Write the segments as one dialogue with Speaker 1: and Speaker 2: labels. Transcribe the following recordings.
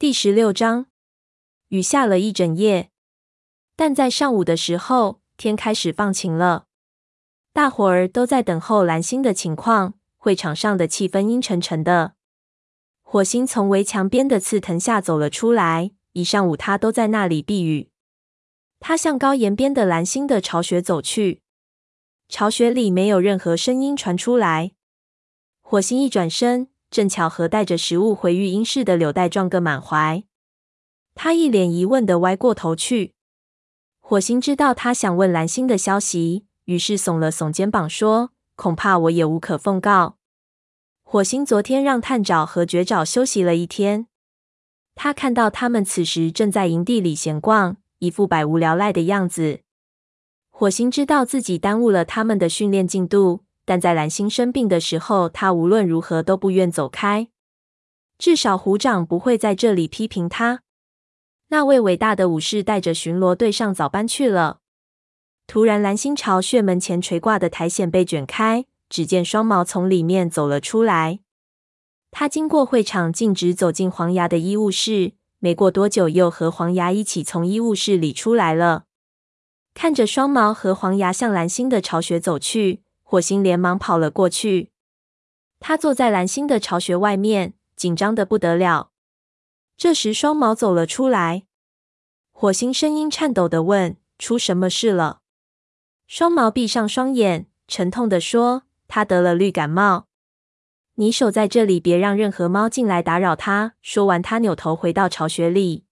Speaker 1: 第十六章，雨下了一整夜，但在上午的时候，天开始放晴了。大伙儿都在等候蓝星的情况。会场上的气氛阴沉沉的。火星从围墙边的刺藤下走了出来，一上午他都在那里避雨。他向高岩边的蓝星的巢穴走去，巢穴里没有任何声音传出来。火星一转身，正巧和带着食物回育婴室的柳带撞个满怀。他一脸疑问的歪过头去。火星知道他想问蓝星的消息，于是耸了耸肩膀说：“恐怕我也无可奉告。”火星昨天让探爪和绝爪休息了一天。他看到他们此时正在营地里闲逛，一副百无聊赖的样子。火星知道自己耽误了他们的训练进度，但在蓝星生病的时候，他无论如何都不愿走开。至少虎掌不会在这里批评他。那位伟大的武士带着巡逻队上早班去了。突然，蓝星巢穴门前垂挂的苔藓被卷开。只见双毛从里面走了出来。他经过会场，径直走进黄牙的医务室。没过多久，又和黄牙一起从医务室里出来了。看着双毛和黄牙向蓝星的巢穴走去，火星连忙跑了过去。他坐在蓝星的巢穴外面，紧张的不得了。这时，双毛走了出来。火星声音颤抖的问：“出什么事了？”双毛闭上双眼，沉痛的说。他得了绿感冒，你守在这里，别让任何猫进来打扰他。说完，他扭头回到巢穴里。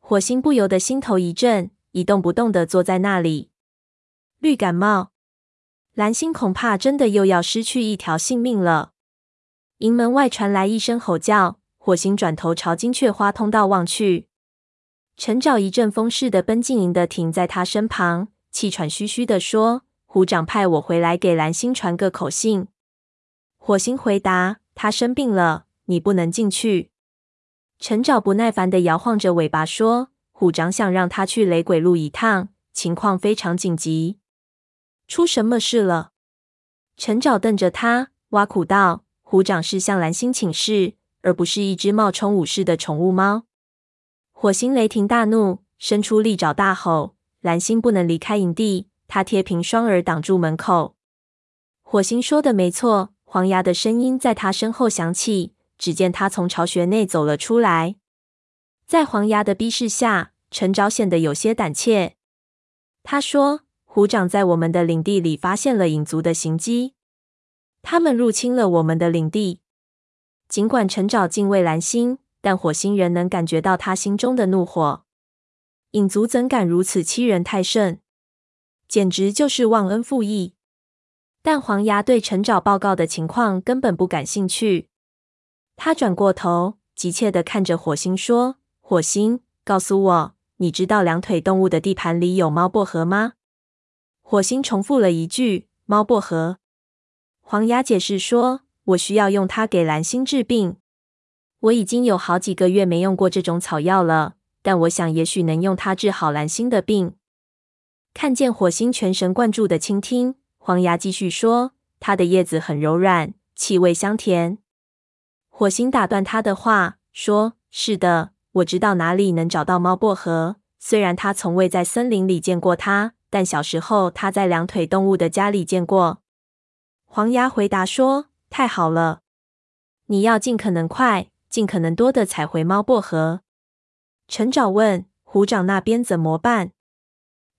Speaker 1: 火星不由得心头一震，一动不动的坐在那里。绿感冒，蓝星恐怕真的又要失去一条性命了。营门外传来一声吼叫，火星转头朝金雀花通道望去，陈沼一阵风似的奔进营的停在他身旁，气喘吁吁地说。虎掌派我回来给蓝星传个口信。火星回答：“他生病了，你不能进去。”陈沼不耐烦地摇晃着尾巴说：“虎掌想让他去雷鬼路一趟，情况非常紧急。”出什么事了？陈沼瞪着他，挖苦道：“虎掌是向蓝星请示，而不是一只冒充武士的宠物猫。”火星雷霆大怒，伸出利爪大吼：“蓝星不能离开营地！”他贴平双耳挡住门口。火星说的没错，黄牙的声音在他身后响起。只见他从巢穴内走了出来，在黄牙的逼视下，陈沼显得有些胆怯。他说：“虎掌在我们的领地里发现了影族的行迹，他们入侵了我们的领地。”尽管陈沼敬畏蓝星，但火星仍能感觉到他心中的怒火。影族怎敢如此欺人太甚？简直就是忘恩负义！但黄牙对陈沼报告的情况根本不感兴趣。他转过头，急切地看着火星说：“火星，告诉我，你知道两腿动物的地盘里有猫薄荷吗？”火星重复了一句：“猫薄荷。”黄牙解释说：“我需要用它给蓝星治病。我已经有好几个月没用过这种草药了，但我想也许能用它治好蓝星的病。”看见火星全神贯注的倾听，黄牙继续说：“它的叶子很柔软，气味香甜。”火星打断他的话，说：“是的，我知道哪里能找到猫薄荷。虽然他从未在森林里见过它，但小时候他在两腿动物的家里见过。”黄牙回答说：“太好了，你要尽可能快、尽可能多的采回猫薄荷。”陈沼问：“虎掌那边怎么办？”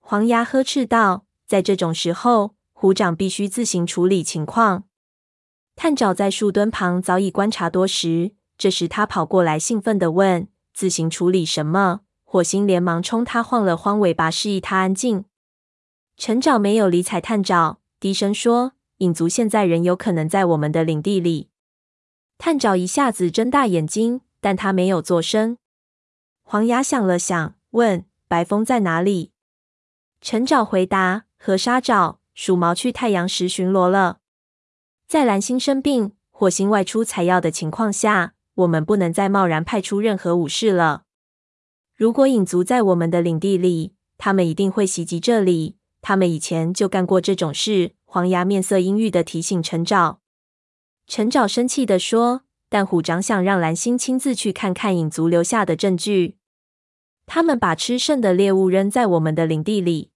Speaker 1: 黄牙呵斥道：“在这种时候，虎掌必须自行处理情况。”探爪在树墩旁早已观察多时，这时他跑过来，兴奋地问：“自行处理什么？”火星连忙冲他晃了晃尾巴，示意他安静。陈爪没有理睬探爪，低声说：“影族现在仍有可能在我们的领地里。”探爪一下子睁大眼睛，但他没有作声。黄牙想了想，问：“白风在哪里？”陈沼回答：“和沙爪、鼠毛去太阳石巡逻了。在蓝星生病、火星外出采药的情况下，我们不能再贸然派出任何武士了。如果影族在我们的领地里，他们一定会袭击这里。他们以前就干过这种事。”黄牙面色阴郁的提醒陈沼。陈沼生气的说：“但虎掌想让蓝星亲自去看看影族留下的证据。他们把吃剩的猎物扔在我们的领地里。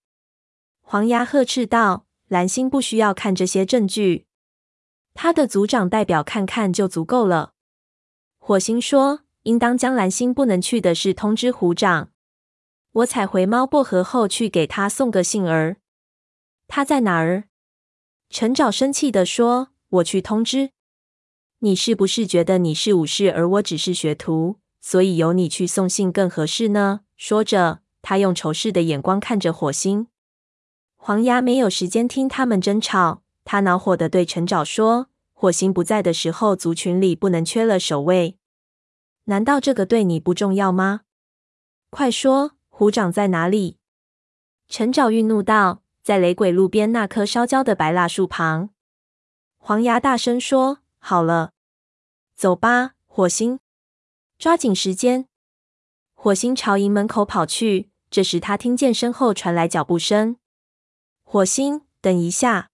Speaker 1: 黄牙呵斥道：“蓝星不需要看这些证据，他的族长代表看看就足够了。”火星说：“应当将蓝星不能去的事通知虎掌。我采回猫薄荷后，去给他送个信儿。他在哪儿？”陈沼生气地说：“我去通知。你是不是觉得你是武士，而我只是学徒，所以由你去送信更合适呢？”说着，他用仇视的眼光看着火星。黄牙没有时间听他们争吵，他恼火地对陈沼说：“火星不在的时候，族群里不能缺了守卫。难道这个对你不重要吗？快说，虎掌在哪里？”陈沼愠怒道：“在雷鬼路边那棵烧焦的白蜡树旁。”黄牙大声说：“好了，走吧，火星，抓紧时间。”火星朝营门口跑去，这时他听见身后传来脚步声。火星，等一下！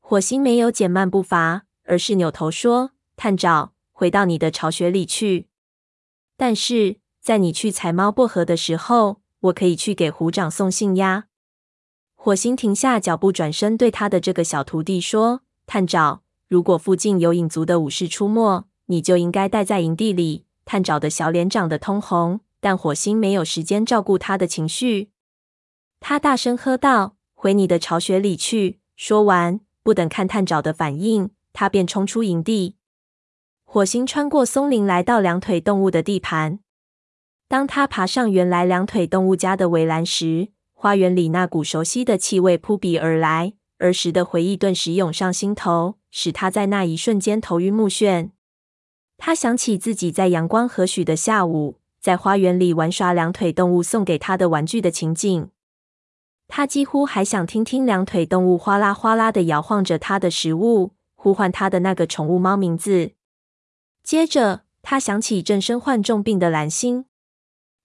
Speaker 1: 火星没有减慢步伐，而是扭头说：“探长，回到你的巢穴里去。但是在你去采猫薄荷的时候，我可以去给虎掌送信呀。”火星停下脚步，转身对他的这个小徒弟说：“探长，如果附近有影族的武士出没，你就应该待在营地里。”探长的小脸长得通红。但火星没有时间照顾他的情绪，他大声喝道：“回你的巢穴里去！”说完，不等看探长的反应，他便冲出营地。火星穿过松林，来到两腿动物的地盘。当他爬上原来两腿动物家的围栏时，花园里那股熟悉的气味扑鼻而来，儿时的回忆顿时涌上心头，使他在那一瞬间头晕目眩。他想起自己在阳光和煦的下午，在花园里玩耍两腿动物送给他的玩具的情景，他几乎还想听听两腿动物哗啦哗啦的摇晃着他的食物，呼唤他的那个宠物猫名字。接着，他想起正身患重病的蓝星。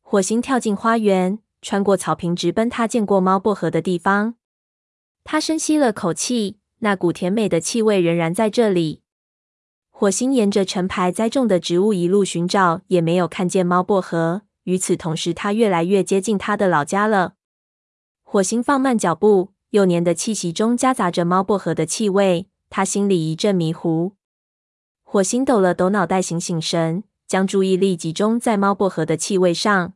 Speaker 1: 火星跳进花园，穿过草坪，直奔他见过猫薄荷的地方。他深吸了口气，那股甜美的气味仍然在这里。火星沿着成排栽种的植物一路寻找，也没有看见猫薄荷。与此同时，他越来越接近他的老家了。火星放慢脚步，幼年的气息中夹杂着猫薄荷的气味，他心里一阵迷糊。火星抖了抖脑袋，醒醒神，将注意力集中在猫薄荷的气味上。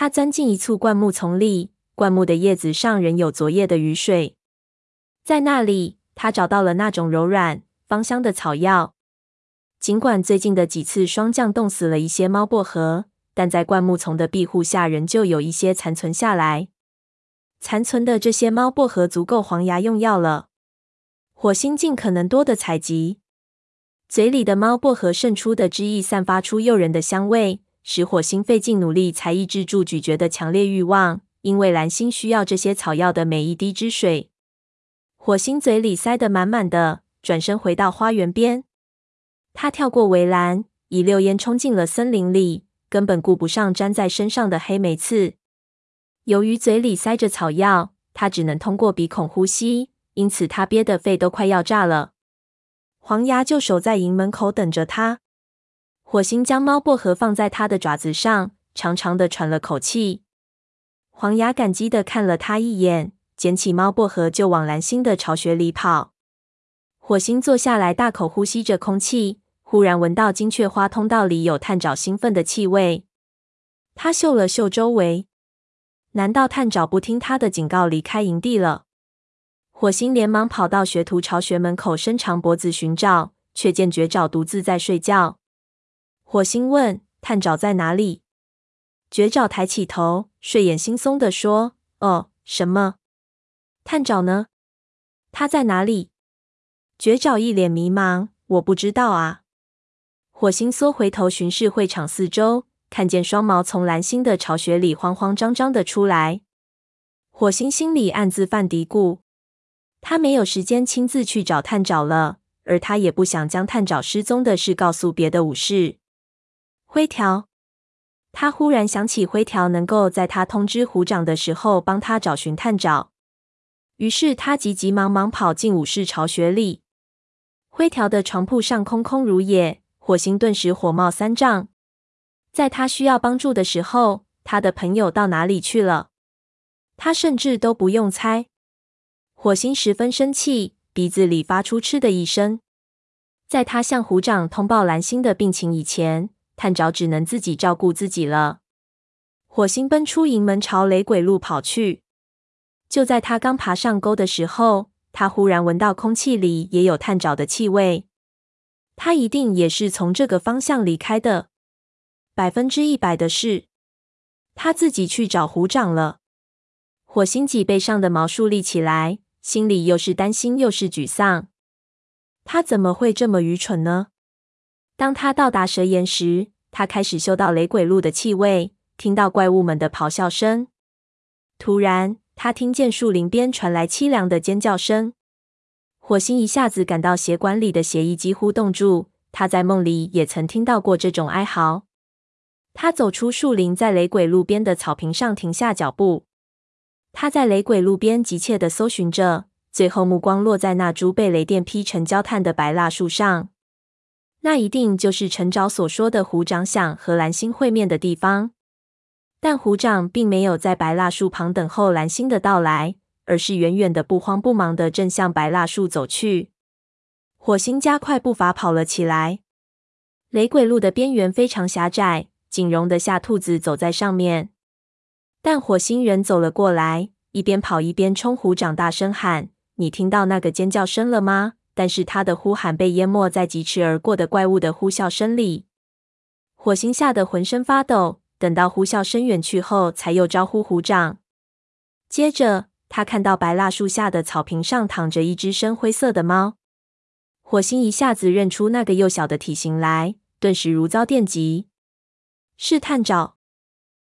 Speaker 1: 他钻进一簇灌木丛里，灌木的叶子上仍有昨夜的雨水。在那里，他找到了那种柔软芳香的草药。尽管最近的几次霜降冻死了一些猫薄荷，但在灌木丛的庇护下，仍旧有一些残存下来。残存的这些猫薄荷足够黄牙用药了。火星尽可能多的采集，嘴里的猫薄荷渗出的汁液散发出诱人的香味，使火星费尽努力才抑制住咀嚼的强烈欲望。因为蓝星需要这些草药的每一滴汁水。火星嘴里塞得满满的，转身回到花园边。他跳过围栏，一溜烟冲进了森林里，根本顾不上粘在身上的黑莓刺。由于嘴里塞着草药，他只能通过鼻孔呼吸，因此他憋得肺都快要炸了。黄牙就守在营门口等着他。火星将猫薄荷放在他的爪子上，长长的喘了口气。黄牙感激的看了他一眼，捡起猫薄荷就往蓝星的巢穴里跑。火星坐下来，大口呼吸着空气。忽然闻到金雀花通道里有探爪兴奋的气味，他嗅了嗅周围，难道探爪不听他的警告离开营地了？火星连忙跑到学徒巢穴门口，伸长脖子寻找，却见绝爪独自在睡觉。火星问：“探爪在哪里？”绝爪抬起头，睡眼惺忪地说：“哦，什么？探爪呢？他在哪里？”绝爪一脸迷茫：“我不知道啊。”火星缩回头巡视会场四周，看见双毛从蓝星的巢穴里慌慌张张的出来。火星心里暗自犯嘀咕：他没有时间亲自去找探爪了，而他也不想将探爪失踪的事告诉别的武士。灰条，他忽然想起灰条能够在他通知虎掌的时候帮他找寻探爪，于是他急急忙忙跑进武士巢穴里。灰条的床铺上空空如也。火星顿时火冒三丈。在他需要帮助的时候，他的朋友到哪里去了？他甚至都不用猜。火星十分生气，鼻子里发出嗤的一声。在他向虎掌通报蓝星的病情以前，探长只能自己照顾自己了。火星奔出营门，朝雷鬼路跑去。就在他刚爬上沟的时候，他忽然闻到空气里也有探爪的气味。他一定也是从这个方向离开的，百分之一百的是。他自己去找虎掌了。火星脊背上的毛竖立起来，心里又是担心又是沮丧。他怎么会这么愚蠢呢？当他到达蛇岩时，他开始嗅到雷鬼路的气味，听到怪物们的咆哮声。突然，他听见树林边传来凄凉的尖叫声。火星一下子感到血管里的血液几乎冻住。他在梦里也曾听到过这种哀嚎。他走出树林，在雷鬼路边的草坪上停下脚步。他在雷鬼路边急切地搜寻着，最后目光落在那株被雷电劈成焦炭的白蜡树上。那一定就是陈沼所说的虎掌想和蓝星会面的地方，但虎掌并没有在白蜡树旁等候蓝星的到来，而是远远的不慌不忙的正向白蜡树走去。火星加快步伐跑了起来。雷鬼路的边缘非常狭窄，仅容得下兔子走在上面，但火星人走了过来，一边跑一边冲虎掌大声喊：“你听到那个尖叫声了吗？”但是他的呼喊被淹没在疾驰而过的怪物的呼啸声里，火星吓得浑身发抖。等到呼啸声远去后，才又招呼虎掌。接着，他看到白蜡树下的草坪上躺着一只深灰色的猫。火星一下子认出那个幼小的体型来，顿时如遭电击。试探找。